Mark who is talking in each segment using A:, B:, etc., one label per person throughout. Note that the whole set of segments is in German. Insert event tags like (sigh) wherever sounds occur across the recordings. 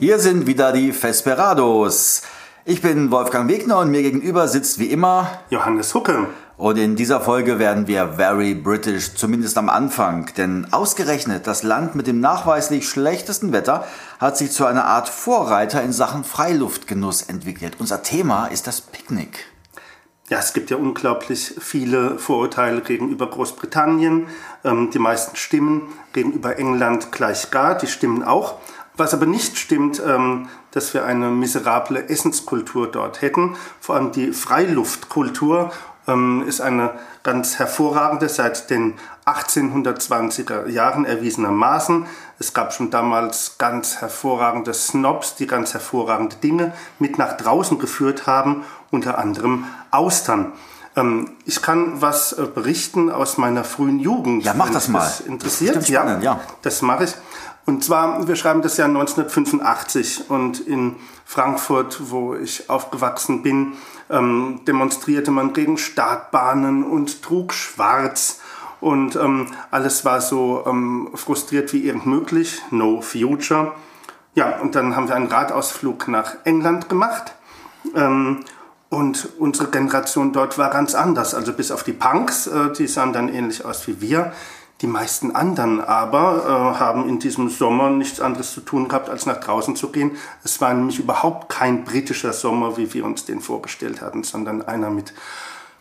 A: Hier sind wieder die Vesperados. Ich bin Wolfgang Wegner und mir gegenüber sitzt wie immer
B: Johannes Hucke.
A: Und in dieser Folge werden wir very British, zumindest am Anfang. Denn ausgerechnet das Land mit dem nachweislich schlechtesten Wetter hat sich zu einer Art Vorreiter in Sachen Freiluftgenuss entwickelt. Unser Thema ist das Picknick.
B: Ja, es gibt ja unglaublich viele Vorurteile gegenüber Großbritannien. Ähm, die meisten stimmen gegenüber England gleich gar, die stimmen auch. Was aber nicht stimmt, ähm, dass wir eine miserable Essenskultur dort hätten. Vor allem die Freiluftkultur ähm, ist eine ganz hervorragende, seit den 1820er Jahren erwiesenermaßen. Es gab schon damals ganz hervorragende Snobs, die ganz hervorragende Dinge mit nach draußen geführt haben, unter anderem Austern. Ähm, ich kann was äh, berichten aus meiner frühen Jugend.
A: Ja, mach das mal.
B: Das interessiert,
A: das ja,
B: ja. Das mache ich. Und zwar, wir schreiben das Jahr 1985 und in Frankfurt, wo ich aufgewachsen bin, ähm, demonstrierte man gegen Startbahnen und trug schwarz. Und ähm, alles war so ähm, frustriert wie irgend möglich. No future. Ja, und dann haben wir einen Radausflug nach England gemacht. Ähm, und unsere Generation dort war ganz anders. Also bis auf die Punks, äh, die sahen dann ähnlich aus wie wir. Die meisten anderen aber äh, haben in diesem Sommer nichts anderes zu tun gehabt, als nach draußen zu gehen. Es war nämlich überhaupt kein britischer Sommer, wie wir uns den vorgestellt hatten, sondern einer mit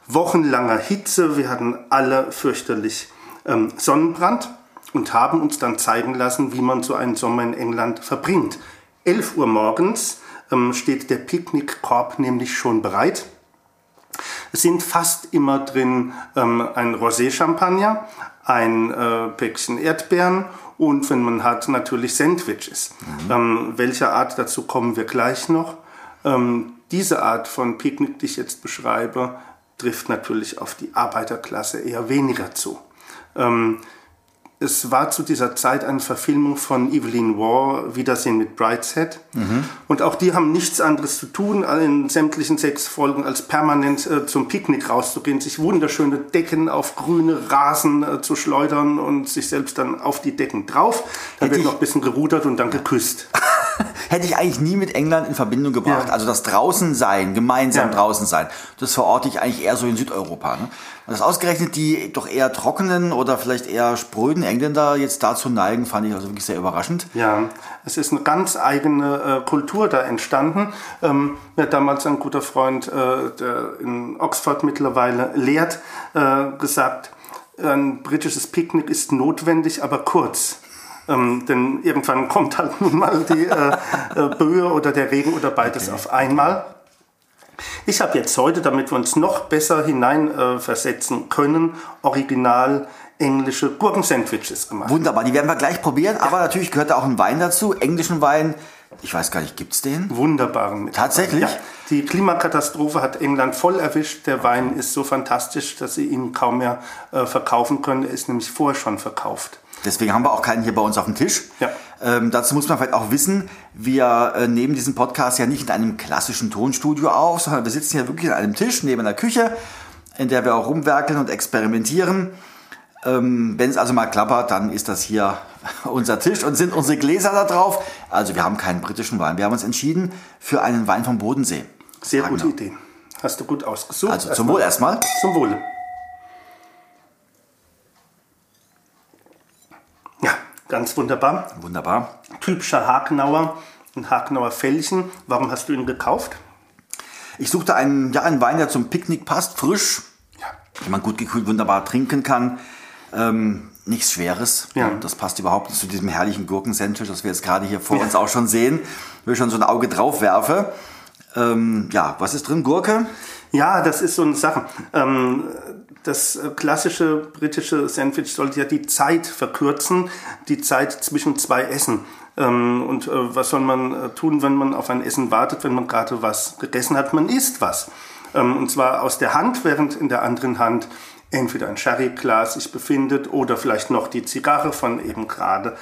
B: wochenlanger Hitze. Wir hatten alle fürchterlich ähm, Sonnenbrand und haben uns dann zeigen lassen, wie man so einen Sommer in England verbringt. 11 Uhr morgens ähm, steht der Picknickkorb nämlich schon bereit. Es sind fast immer drin ähm, ein Rosé-Champagner, ein äh, Päckchen Erdbeeren und wenn man hat, natürlich Sandwiches. Mhm. Ähm, welcher Art, dazu kommen wir gleich noch. Ähm, diese Art von Picknick, die ich jetzt beschreibe, trifft natürlich auf die Arbeiterklasse eher weniger zu. Ähm, es war zu dieser Zeit eine Verfilmung von Evelyn Waugh, Wiedersehen mit Brideshead. Mhm. Und auch die haben nichts anderes zu tun, in sämtlichen sechs Folgen, als permanent äh, zum Picknick rauszugehen, sich wunderschöne Decken auf grüne Rasen äh, zu schleudern und sich selbst dann auf die Decken drauf. Dann Hätte wird noch ein bisschen gerudert und dann geküsst. (laughs) (laughs)
A: Hätte ich eigentlich nie mit England in Verbindung gebracht. Ja. Also das Draußensein, gemeinsam ja. draußen sein, das verorte ich eigentlich eher so in Südeuropa. Ne? Und das ausgerechnet die doch eher trockenen oder vielleicht eher spröden Engländer jetzt dazu neigen, fand ich also wirklich sehr überraschend.
B: Ja, es ist eine ganz eigene äh, Kultur da entstanden. Ähm, mir hat damals ein guter Freund, äh, der in Oxford mittlerweile lehrt, äh, gesagt, ein britisches Picknick ist notwendig, aber kurz. Ähm, denn irgendwann kommt halt nun mal die äh, äh, Böe oder der Regen oder beides okay. auf einmal. Ich habe jetzt heute, damit wir uns noch besser hineinversetzen äh, können, original englische Gurkensandwiches gemacht.
A: Wunderbar, die werden wir gleich probieren, aber natürlich gehört da auch ein Wein dazu, englischen Wein. Ich weiß gar nicht, gibt es den?
B: Wunderbaren.
A: Tatsächlich? Ja.
B: Die Klimakatastrophe hat England voll erwischt. Der Wein ist so fantastisch, dass sie ihn kaum mehr äh, verkaufen können. Er ist nämlich vorher schon verkauft.
A: Deswegen haben wir auch keinen hier bei uns auf dem Tisch. Ja. Ähm, dazu muss man vielleicht auch wissen, wir äh, nehmen diesen Podcast ja nicht in einem klassischen Tonstudio auf, sondern wir sitzen hier wirklich an einem Tisch neben einer Küche, in der wir auch rumwerkeln und experimentieren. Ähm, Wenn es also mal klappert, dann ist das hier (laughs) unser Tisch und sind unsere Gläser da drauf. Also wir haben keinen britischen Wein. Wir haben uns entschieden für einen Wein vom Bodensee.
B: Sehr Ragnar. gute Idee. Hast du gut ausgesucht.
A: Also zum Wohl erstmal.
B: Zum Wohle. Ganz wunderbar.
A: Wunderbar.
B: Typischer Hakenauer, ein Hakenauer Fällchen. Warum hast du ihn gekauft?
A: Ich suchte einen, ja, einen Wein, der zum Picknick passt, frisch, ja. den man gut gekühlt wunderbar trinken kann. Ähm, nichts Schweres. Ja. Das passt überhaupt nicht zu diesem herrlichen Gurkensandwich, das wir jetzt gerade hier vor ja. uns auch schon sehen. Wenn ich schon so ein Auge drauf werfe. Ähm, ja, was ist drin? Gurke?
B: Ja, das ist so eine Sache. Ähm, das klassische britische Sandwich sollte ja die Zeit verkürzen, die Zeit zwischen zwei Essen. Ähm, und äh, was soll man äh, tun, wenn man auf ein Essen wartet, wenn man gerade was gegessen hat? Man isst was. Ähm, und zwar aus der Hand, während in der anderen Hand entweder ein Sherryglas sich befindet oder vielleicht noch die Zigarre von eben gerade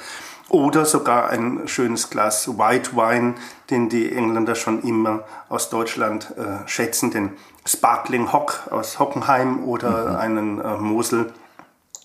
B: oder sogar ein schönes Glas White Wine, den die Engländer schon immer aus Deutschland äh, schätzen, den Sparkling Hock aus Hockenheim oder mhm. einen äh, Mosel.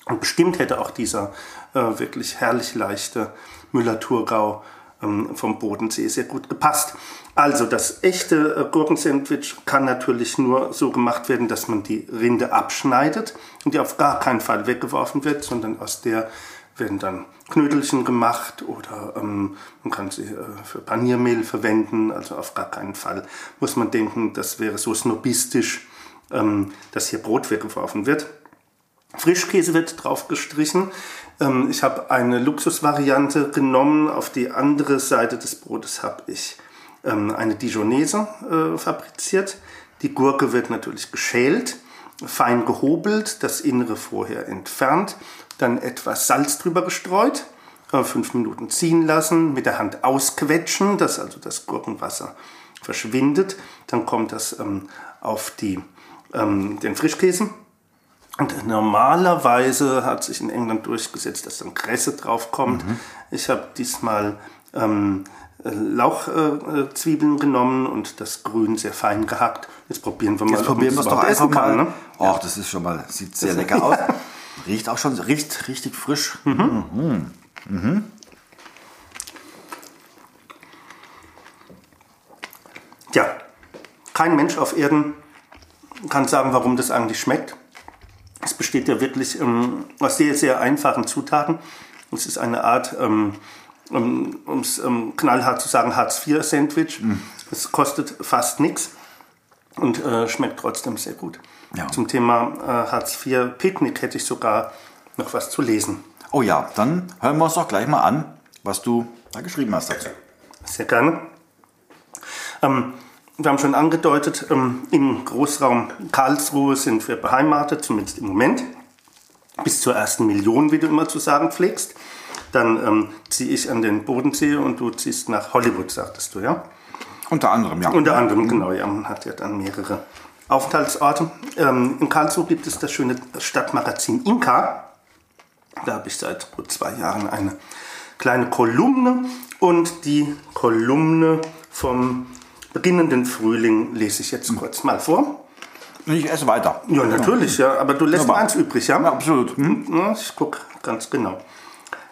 B: Und bestimmt hätte auch dieser äh, wirklich herrlich leichte Müller-Thurgau vom Bodensee sehr gut gepasst. Also das echte äh, Gurkensandwich kann natürlich nur so gemacht werden, dass man die Rinde abschneidet und die auf gar keinen Fall weggeworfen wird, sondern aus der werden dann Knödelchen gemacht oder ähm, man kann sie äh, für Paniermehl verwenden. Also auf gar keinen Fall muss man denken, das wäre so snobistisch, ähm, dass hier Brot weggeworfen wird. Frischkäse wird drauf gestrichen. Ähm, ich habe eine Luxusvariante genommen. Auf die andere Seite des Brotes habe ich ähm, eine Dijonese äh, fabriziert. Die Gurke wird natürlich geschält, fein gehobelt, das Innere vorher entfernt, dann etwas Salz drüber gestreut, äh, fünf Minuten ziehen lassen, mit der Hand ausquetschen, dass also das Gurkenwasser verschwindet. Dann kommt das ähm, auf die, ähm, den Frischkäse und normalerweise hat sich in England durchgesetzt, dass dann Kresse draufkommt. Mhm. Ich habe diesmal ähm, Lauchzwiebeln äh, genommen und das Grün sehr fein gehackt. Jetzt probieren wir mal,
A: Jetzt probieren wir es doch einfach mal. Ne? Och, das ist schon mal, sieht sehr lecker aus. (laughs) Riecht auch schon, riecht richtig frisch. Mhm. Mhm. Mhm.
B: Tja, kein Mensch auf Erden kann sagen, warum das eigentlich schmeckt. Es besteht ja wirklich ähm, aus sehr, sehr einfachen Zutaten. Es ist eine Art, ähm, um es ähm, knallhart zu sagen, Hartz-IV-Sandwich. Mm. Es kostet fast nichts und äh, schmeckt trotzdem sehr gut. Ja. Zum Thema äh, Hartz-IV-Picknick hätte ich sogar noch was zu lesen.
A: Oh ja, dann hören wir uns doch gleich mal an, was du da geschrieben hast dazu.
B: Sehr gerne. Ähm, wir haben schon angedeutet, ähm, im Großraum Karlsruhe sind wir beheimatet, zumindest im Moment. Bis zur ersten Million, wie du immer zu sagen pflegst. Dann ähm, ziehe ich an den Bodensee und du ziehst nach Hollywood, sagtest du, ja?
A: Unter anderem, ja.
B: Unter anderem, genau, ja. Man hat ja dann mehrere Aufenthaltsorte. Ähm, in Karlsruhe gibt es das schöne Stadtmagazin Inka. Da habe ich seit gut zwei Jahren eine kleine Kolumne und die Kolumne vom beginnenden Frühling lese ich jetzt kurz mal vor.
A: Ich esse weiter.
B: Ja, natürlich, ja. Aber du lässt ja, eins übrig, ja?
A: Ja, absolut. Hm?
B: Ich gucke ganz genau.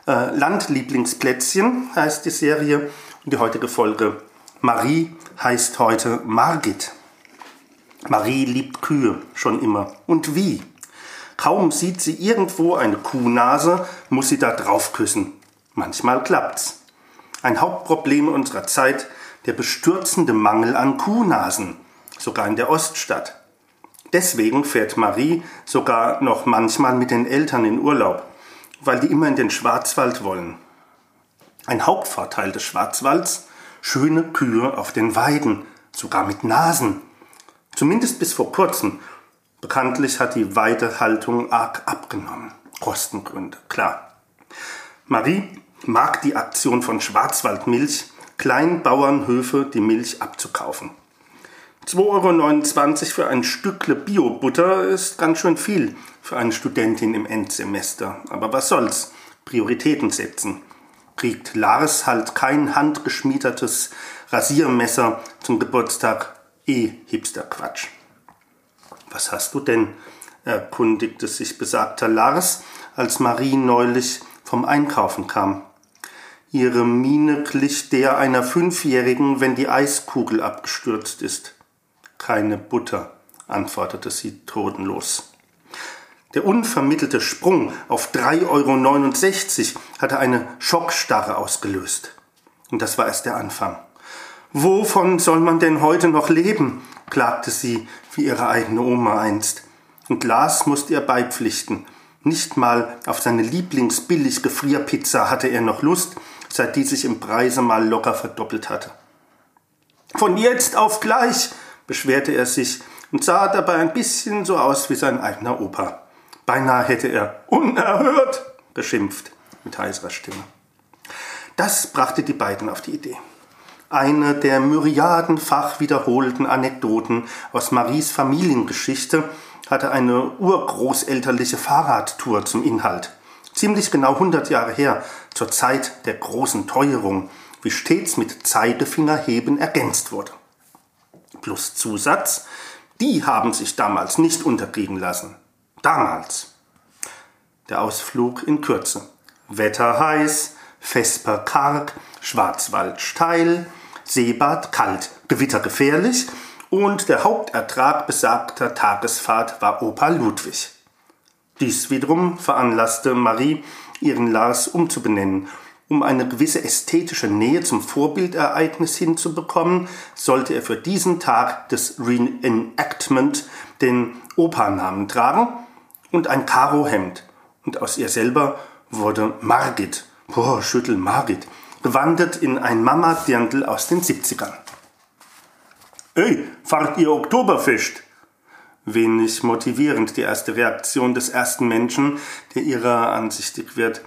B: Äh, Landlieblingsplätzchen heißt die Serie und die heutige Folge Marie heißt heute Margit. Marie liebt Kühe schon immer. Und wie? Kaum sieht sie irgendwo eine Kuhnase, muss sie da drauf küssen. Manchmal klappt's. Ein Hauptproblem unserer Zeit der bestürzende Mangel an Kuhnasen, sogar in der Oststadt. Deswegen fährt Marie sogar noch manchmal mit den Eltern in Urlaub, weil die immer in den Schwarzwald wollen. Ein Hauptvorteil des Schwarzwalds, schöne Kühe auf den Weiden, sogar mit Nasen. Zumindest bis vor kurzem. Bekanntlich hat die Weidehaltung arg abgenommen. Kostengründe, klar. Marie mag die Aktion von Schwarzwaldmilch, Kleinbauernhöfe die Milch abzukaufen. 2,29 Euro für ein Stückle Bio-Butter ist ganz schön viel für eine Studentin im Endsemester. Aber was soll's? Prioritäten setzen. Kriegt Lars halt kein handgeschmiedetes Rasiermesser zum Geburtstag? Eh Hipster-Quatsch. Was hast du denn? erkundigte sich besagter Lars, als Marie neulich vom Einkaufen kam. Ihre Miene glich der einer Fünfjährigen, wenn die Eiskugel abgestürzt ist. Keine Butter, antwortete sie totenlos. Der unvermittelte Sprung auf 3,69 Euro hatte eine Schockstarre ausgelöst. Und das war erst der Anfang. Wovon soll man denn heute noch leben? klagte sie wie ihre eigene Oma einst. Und Lars musste ihr beipflichten. Nicht mal auf seine Lieblingsbillig-Gefrierpizza hatte er noch Lust, seit die sich im Preise mal locker verdoppelt hatte. Von jetzt auf gleich, beschwerte er sich und sah dabei ein bisschen so aus wie sein eigener Opa. Beinahe hätte er unerhört geschimpft mit heiserer Stimme. Das brachte die beiden auf die Idee. Eine der myriadenfach wiederholten Anekdoten aus Maries Familiengeschichte hatte eine urgroßelterliche Fahrradtour zum Inhalt ziemlich genau 100 Jahre her, zur Zeit der großen Teuerung, wie stets mit Zeigefingerheben ergänzt wurde. Plus Zusatz, die haben sich damals nicht unterkriegen lassen. Damals. Der Ausflug in Kürze. Wetter heiß, Vesper karg, Schwarzwald steil, Seebad kalt, Gewitter gefährlich und der Hauptertrag besagter Tagesfahrt war Opa Ludwig. Dies wiederum veranlasste Marie, ihren Lars umzubenennen. Um eine gewisse ästhetische Nähe zum Vorbildereignis hinzubekommen, sollte er für diesen Tag des Reenactment den Opernamen tragen und ein Karohemd. Und aus ihr selber wurde Margit, boah, schüttel Margit, gewandert in ein Mama-Dirndl aus den 70ern. Ey, fahrt ihr Oktoberfest? Wenig motivierend die erste Reaktion des ersten Menschen, der ihrer ansichtig wird.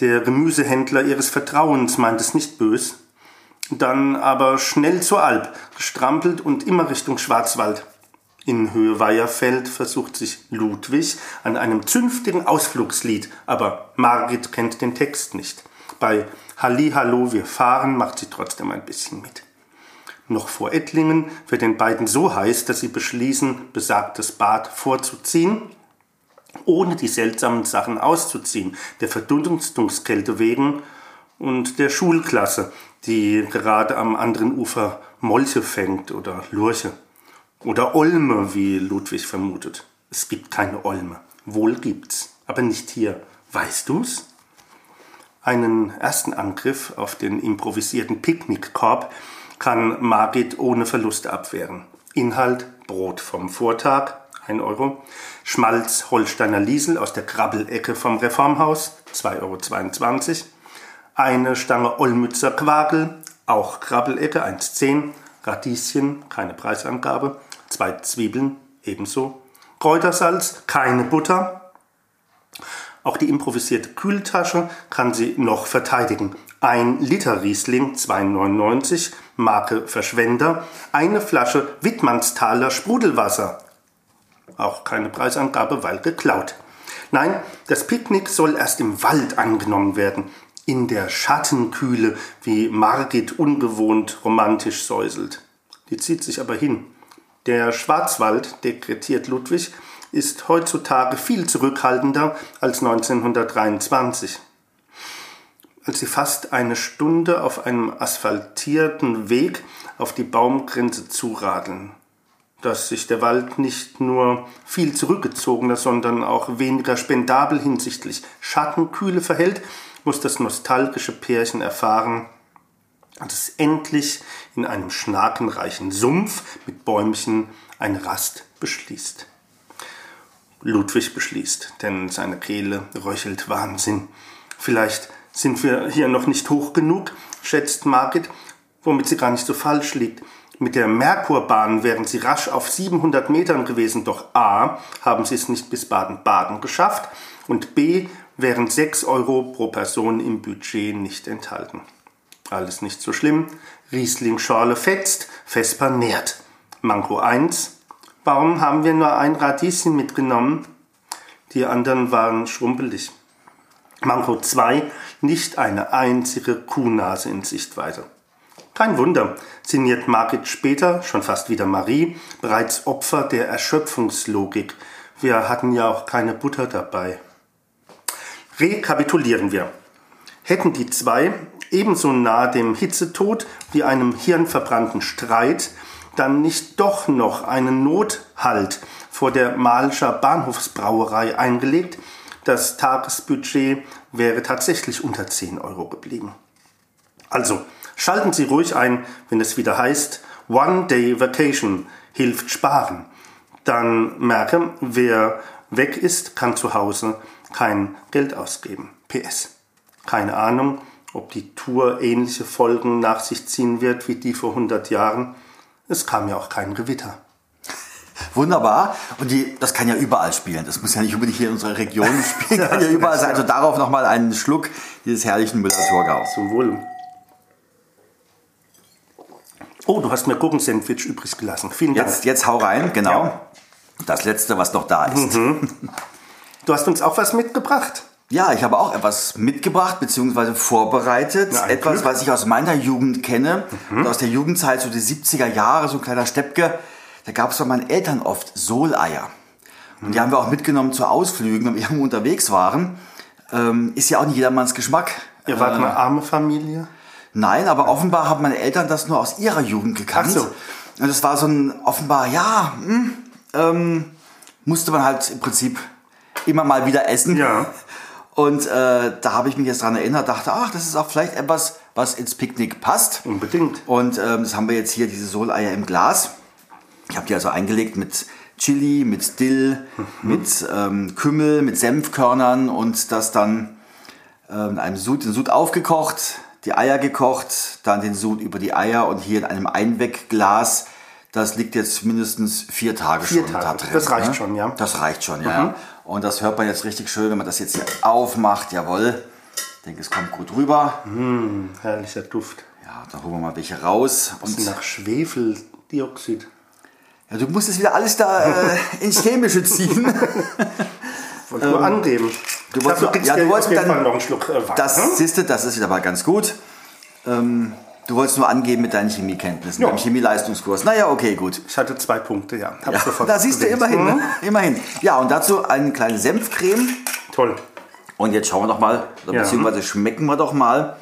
B: Der Gemüsehändler ihres Vertrauens meint es nicht bös. Dann aber schnell zur Alp, gestrampelt und immer Richtung Schwarzwald. In Höhe Weiherfeld versucht sich Ludwig an einem zünftigen Ausflugslied, aber Margit kennt den Text nicht. Bei Halli Hallo, wir fahren macht sie trotzdem ein bisschen mit. Noch vor Ettlingen wird den beiden so heiß, dass sie beschließen, besagtes Bad vorzuziehen, ohne die seltsamen Sachen auszuziehen, der Verdunstungskälte wegen und der Schulklasse, die gerade am anderen Ufer Molche fängt oder Lurche. Oder Olme, wie Ludwig vermutet. Es gibt keine Olme. Wohl gibt's, aber nicht hier. Weißt du's? Einen ersten Angriff auf den improvisierten Picknickkorb kann Margit ohne Verlust abwehren. Inhalt Brot vom Vortag, 1 Euro. Schmalz Holsteiner Liesel aus der Krabbelecke vom Reformhaus, 2,22 Euro. Eine Stange Olmützer Quagel, auch Krabbelecke, 1,10 Radieschen, keine Preisangabe zwei Zwiebeln ebenso, Kräutersalz, keine Butter. Auch die improvisierte Kühltasche kann sie noch verteidigen. Ein Liter Riesling 2,99, Marke Verschwender. Eine Flasche Wittmannsthaler Sprudelwasser. Auch keine Preisangabe, weil geklaut. Nein, das Picknick soll erst im Wald angenommen werden. In der Schattenkühle, wie Margit ungewohnt romantisch säuselt. Die zieht sich aber hin. Der Schwarzwald, dekretiert Ludwig, ist heutzutage viel zurückhaltender als 1923. Als sie fast eine Stunde auf einem asphaltierten Weg auf die Baumgrenze zuradeln, dass sich der Wald nicht nur viel zurückgezogener, sondern auch weniger spendabel hinsichtlich Schattenkühle verhält, muss das nostalgische Pärchen erfahren, und es endlich in einem schnakenreichen Sumpf mit Bäumchen eine Rast beschließt. Ludwig beschließt, denn seine Kehle röchelt Wahnsinn. Vielleicht sind wir hier noch nicht hoch genug, schätzt Margit, womit sie gar nicht so falsch liegt. Mit der Merkurbahn wären sie rasch auf 700 Metern gewesen, doch A, haben sie es nicht bis Baden-Baden geschafft und B, wären 6 Euro pro Person im Budget nicht enthalten. Alles nicht so schlimm. Riesling Schorle fetzt, Vesper nährt. Manko 1. Warum haben wir nur ein Radieschen mitgenommen? Die anderen waren schrumpelig. Manko 2. Nicht eine einzige Kuhnase in Sichtweite. Kein Wunder, sinniert Margit später, schon fast wieder Marie, bereits Opfer der Erschöpfungslogik. Wir hatten ja auch keine Butter dabei. Rekapitulieren wir. Hätten die zwei ebenso nah dem Hitzetod wie einem hirnverbrannten Streit dann nicht doch noch einen Nothalt vor der Malscher Bahnhofsbrauerei eingelegt, das Tagesbudget wäre tatsächlich unter 10 Euro geblieben. Also, schalten Sie ruhig ein, wenn es wieder heißt, One Day Vacation hilft sparen. Dann merke, wer weg ist, kann zu Hause kein Geld ausgeben. PS. Keine Ahnung, ob die Tour ähnliche Folgen nach sich ziehen wird wie die vor 100 Jahren. Es kam ja auch kein Gewitter.
A: Wunderbar. Und die, das kann ja überall spielen. Das muss ja nicht unbedingt hier in unserer Region (laughs) spielen, kann ja überall sein. Also darauf nochmal einen Schluck dieses herrlichen Müller-Thurgau.
B: Zum Wohl. Oh, du hast mir Gurkensandwich übrig gelassen. Vielen
A: Dank. Jetzt, jetzt hau rein, genau. Ja. Das letzte, was noch da ist. Mhm. (laughs)
B: Du hast uns auch was mitgebracht.
A: Ja, ich habe auch etwas mitgebracht bzw. vorbereitet. Na, etwas, Glück. was ich aus meiner Jugend kenne, mhm. aus der Jugendzeit, so die 70er Jahre, so ein kleiner Steppke. Da gab es bei meinen Eltern oft Soleier. Und die haben wir auch mitgenommen zu Ausflügen, wenn wir (laughs) irgendwo unterwegs waren. Ähm, ist ja auch nicht jedermanns Geschmack.
B: Ihr wart eine arme Familie?
A: Nein, aber offenbar haben meine Eltern das nur aus ihrer Jugend gekannt.
B: Ach so.
A: Und es war so ein offenbar, ja, hm, ähm, musste man halt im Prinzip immer mal wieder essen.
B: Ja. (laughs)
A: Und äh, da habe ich mich jetzt dran erinnert, dachte, ach, das ist auch vielleicht etwas, was ins Picknick passt.
B: Unbedingt.
A: Und ähm, das haben wir jetzt hier, diese Soleier im Glas. Ich habe die also eingelegt mit Chili, mit Dill, mit ähm, Kümmel, mit Senfkörnern und das dann ähm, in einem Sud, den Sud aufgekocht, die Eier gekocht, dann den Sud über die Eier und hier in einem Einwegglas. Das liegt jetzt mindestens vier Tage
B: Vier
A: schon
B: Tage.
A: da drin.
B: Das reicht
A: ne?
B: schon, ja.
A: Das reicht schon, ja. ja. Und das hört man jetzt richtig schön, wenn man das jetzt hier aufmacht. Jawohl. Ich denke, es kommt gut rüber.
B: Hm, herrlicher Duft.
A: Ja, dann holen wir mal welche raus. Und
B: Nach Schwefeldioxid.
A: Ja, du musst es wieder alles da äh, (laughs) ins Chemische ziehen.
B: Wollte nur angeben.
A: du wolltest
B: du kriegst
A: ja, du wolltest dann-
B: Fall noch einen Schluck äh, Wein.
A: Das
B: ne?
A: siehst du, das ist wieder mal ganz gut. Ähm, du wolltest nur angeben mit deinen Chemiekenntnissen,
B: Ja.
A: beim Chemieleistungskurs. Naja, okay, gut.
B: Ich hatte zwei Punkte, ja.
A: Ja, da siehst du
B: gesehen.
A: immerhin, ne? immerhin. Ja, und dazu eine kleine Senfcreme.
B: Toll.
A: Und jetzt schauen wir doch mal,
B: Ja.
A: beziehungsweise schmecken wir doch mal,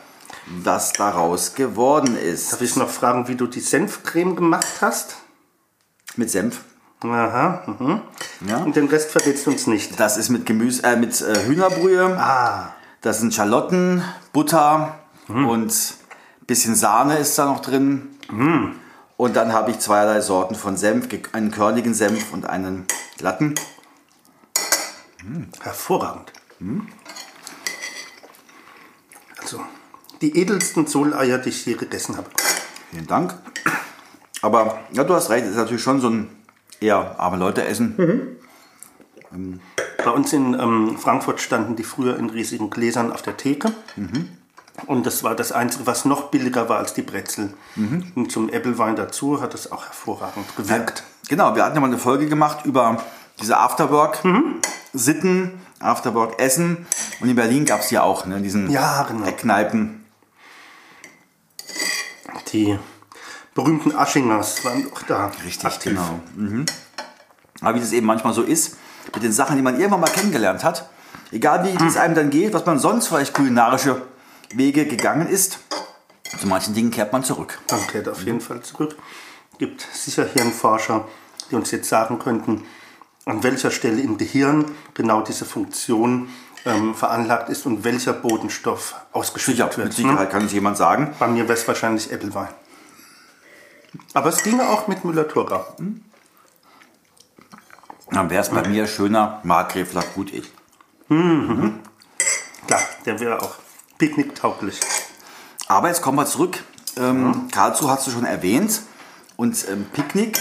A: was daraus geworden ist.
B: Darf ich noch fragen, wie du die Senfcreme gemacht hast?
A: Mit Senf.
B: Aha. Mhm.
A: Ja.
B: Und den Rest verrätst du uns nicht.
A: Das ist mit Gemüse, äh, mit äh, Hühnerbrühe.
B: Ah.
A: Das sind Schalotten, Butter
B: Mhm.
A: und ein bisschen Sahne ist da noch drin.
B: Mhm.
A: Und dann habe ich zweierlei Sorten von Senf, einen körnigen Senf und einen glatten.
B: Hervorragend. Also, die edelsten Soleier, die ich je gegessen habe.
A: Vielen Dank. Aber ja, du hast recht, es ist natürlich schon so ein eher arme Leute essen.
B: Bei uns in ähm, Frankfurt standen die früher in riesigen Gläsern auf der Theke. Und das war das Einzige, was noch billiger war als die Brezel. Und zum Äppelwein dazu hat es auch hervorragend gewirkt.
A: Genau, wir hatten ja mal eine Folge gemacht über diese Afterwork-Sitten, Afterwork-Essen. Und in Berlin gab es ja auch, ne, diesen
B: Ja, genau.
A: Eckkneipen.
B: Die berühmten Aschingers waren auch da.
A: Richtig,
B: aktiv.
A: genau. Mhm. Aber wie das eben manchmal so ist, mit den Sachen, die man irgendwann mal kennengelernt hat, egal wie es einem dann geht, was man sonst vielleicht kulinarische Wege gegangen ist, zu manchen Dingen kehrt man zurück.
B: Man kehrt auf jeden Fall zurück. Gibt sicher Hirnforscher, die uns jetzt sagen könnten, an welcher Stelle im Gehirn genau diese Funktion ähm, veranlagt ist und welcher Bodenstoff ausgeschüttet
A: Sicher,
B: wird.
A: mit Sicherheit kann es jemand sagen.
B: Bei mir wäre es wahrscheinlich Äppelwein. Aber es ginge auch mit Müller-Thurgau.
A: Dann wäre es bei mir schöner Markgräfler gut ich.
B: Klar, der wäre auch picknicktauglich.
A: Aber jetzt kommen wir zurück. Ähm, Karlsruhe hast du schon erwähnt. Und ähm, Picknick.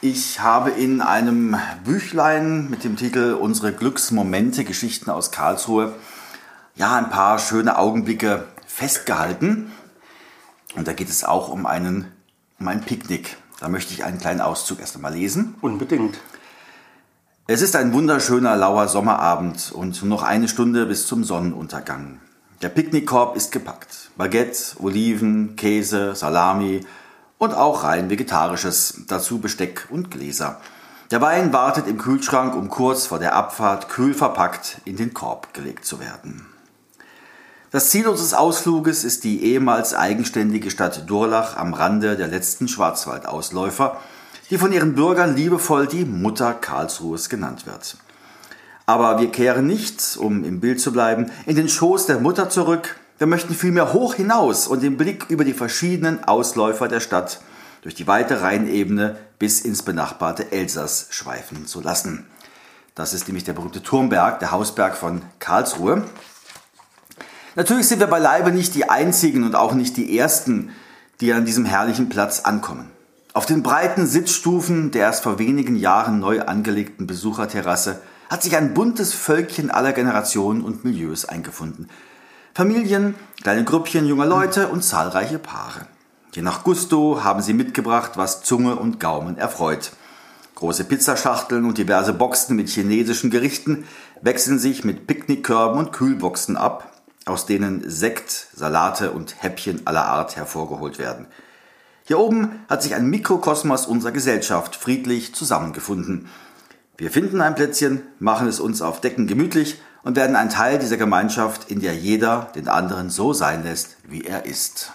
A: Ich habe in einem Büchlein mit dem Titel Unsere Glücksmomente, Geschichten aus Karlsruhe, ja, ein paar schöne Augenblicke festgehalten. Und da geht es auch um, einen, um ein Picknick. Da möchte ich einen kleinen Auszug erst einmal lesen.
B: Unbedingt.
A: Es ist ein wunderschöner lauer Sommerabend und nur noch eine Stunde bis zum Sonnenuntergang. Der Picknickkorb ist gepackt. Baguette, Oliven, Käse, Salami und auch rein vegetarisches, dazu Besteck und Gläser. Der Wein wartet im Kühlschrank, um kurz vor der Abfahrt kühl verpackt in den Korb gelegt zu werden. Das Ziel unseres Ausfluges ist die ehemals eigenständige Stadt Durlach am Rande der letzten Schwarzwaldausläufer, die von ihren Bürgern liebevoll die Mutter Karlsruhes genannt wird. Aber wir kehren nicht, um im Bild zu bleiben, in den Schoß der Mutter zurück. Wir möchten vielmehr hoch hinaus und den Blick über die verschiedenen Ausläufer der Stadt durch die weite Rheinebene bis ins benachbarte Elsass schweifen zu lassen. Das ist nämlich der berühmte Turmberg, der Hausberg von Karlsruhe. Natürlich sind wir beileibe nicht die einzigen und auch nicht die ersten, die an diesem herrlichen Platz ankommen. Auf den breiten Sitzstufen der erst vor wenigen Jahren neu angelegten Besucherterrasse hat sich ein buntes Völkchen aller Generationen und Milieus eingefunden. Familien, kleine Grüppchen junger Leute und zahlreiche Paare. Je nach Gusto haben sie mitgebracht, was Zunge und Gaumen erfreut. Große Pizzaschachteln und diverse Boxen mit chinesischen Gerichten wechseln sich mit Picknickkörben und Kühlboxen ab, aus denen Sekt, Salate und Häppchen aller Art hervorgeholt werden. Hier oben hat sich ein Mikrokosmos unserer Gesellschaft friedlich zusammengefunden. Wir finden ein Plätzchen, machen es uns auf Decken gemütlich und werden ein Teil dieser Gemeinschaft, in der jeder den anderen so sein lässt, wie er ist.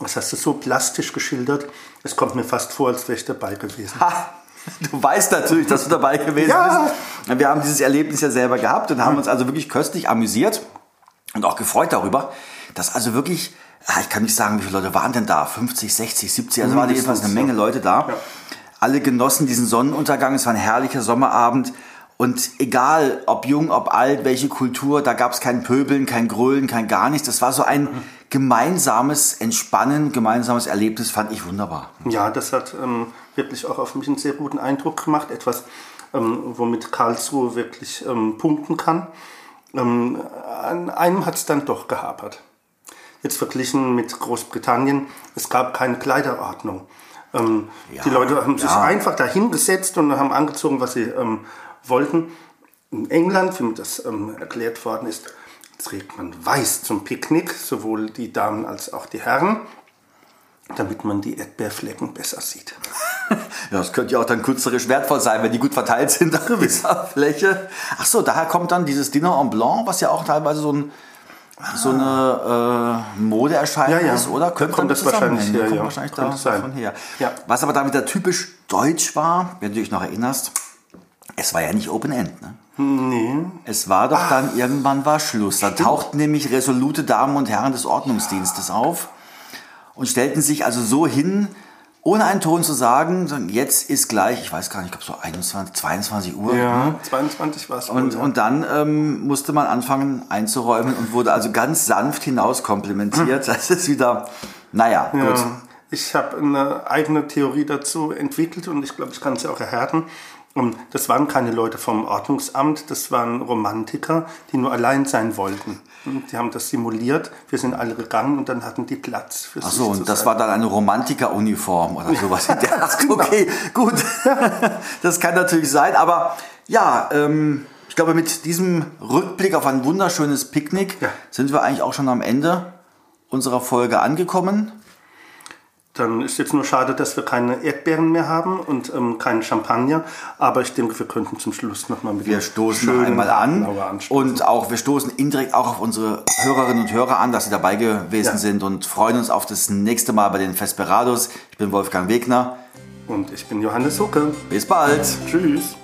B: Das hast du so plastisch geschildert, es kommt mir fast vor, als wäre ich dabei gewesen.
A: Ha, (laughs) du weißt natürlich, dass du dabei gewesen ja. bist. Wir haben dieses Erlebnis ja selber gehabt und haben uns also wirklich köstlich amüsiert und auch gefreut darüber, dass also wirklich, ich kann nicht sagen, wie viele Leute waren denn da, 50, 60, 70, also waren jedenfalls eine Menge Leute da. Ja. Alle genossen diesen Sonnenuntergang, es war ein herrlicher Sommerabend und egal, ob jung, ob alt, welche Kultur, da gab es kein Pöbeln, kein Grölen, kein gar nichts. Das war so ein gemeinsames Entspannen, gemeinsames Erlebnis, fand ich wunderbar.
B: Ja, das hat ähm, wirklich auch auf mich einen sehr guten Eindruck gemacht. Etwas, ähm, womit Karlsruhe wirklich ähm, punkten kann. Ähm, an einem hat es dann doch gehapert. Jetzt verglichen mit Großbritannien, es gab keine Kleiderordnung. Ähm, ja, die Leute haben sich einfach dahingesetzt und haben angezogen, was sie ähm, wollten. In England, wie mir das erklärt worden ist, trägt man weiß zum Picknick, sowohl die Damen als auch die Herren, damit man die Erdbeerflecken besser sieht. (laughs)
A: Ja, das könnte ja auch dann künstlerisch wertvoll sein, wenn die gut verteilt sind auf gewisser Fläche. Ach so, daher kommt dann dieses Dinner en Blanc, was ja auch teilweise so, ein, so eine äh, Modeerscheinung ja, ja. ist, oder?
B: Könnte kommt das wahrscheinlich, her,
A: kommt ja. wahrscheinlich da, davon her. Ja. Was aber damit da typisch deutsch war, wenn du dich noch erinnerst, es war ja nicht Open End, ne? Nee. Es war doch dann, Ach, irgendwann war Schluss. Da tauchten nämlich resolute Damen und Herren des Ordnungsdienstes auf und stellten sich also so hin, ohne einen Ton zu sagen, jetzt ist gleich, ich weiß gar nicht, ich glaube so 21, 22 Uhr.
B: Ja, ne? 22 war es.
A: Und,
B: ja.
A: und dann ähm, musste man anfangen einzuräumen und wurde also ganz sanft hinauskomplimentiert. (laughs) Das ist wieder, naja, ja. gut.
B: Ich habe eine eigene Theorie dazu entwickelt und ich glaube, ich kann sie auch erhärten. Das waren keine Leute vom Ordnungsamt, das waren Romantiker, die nur allein sein wollten. Die haben das simuliert, wir sind alle gegangen und dann hatten die Platz
A: für Ach so, und das sein. war dann eine Romantikeruniform oder sowas. Ja, (laughs) genau. Okay, gut. (laughs) Das kann natürlich sein, aber ja, ähm, ich glaube, mit diesem Rückblick auf ein wunderschönes Picknick ja. sind wir eigentlich auch schon am Ende unserer Folge angekommen.
B: Dann ist jetzt nur schade, dass wir keine Erdbeeren mehr haben und ähm, keinen Champagner. Aber ich denke, wir könnten zum Schluss nochmal mit
A: Wir stoßen einmal an. Und auch, wir stoßen indirekt auch auf unsere Hörerinnen und Hörer an, dass sie dabei gewesen ja. sind und freuen uns auf das nächste Mal bei den Vesperados. Ich bin Wolfgang Wegner.
B: Und ich bin Johannes Hucke.
A: Bis bald.
B: Tschüss.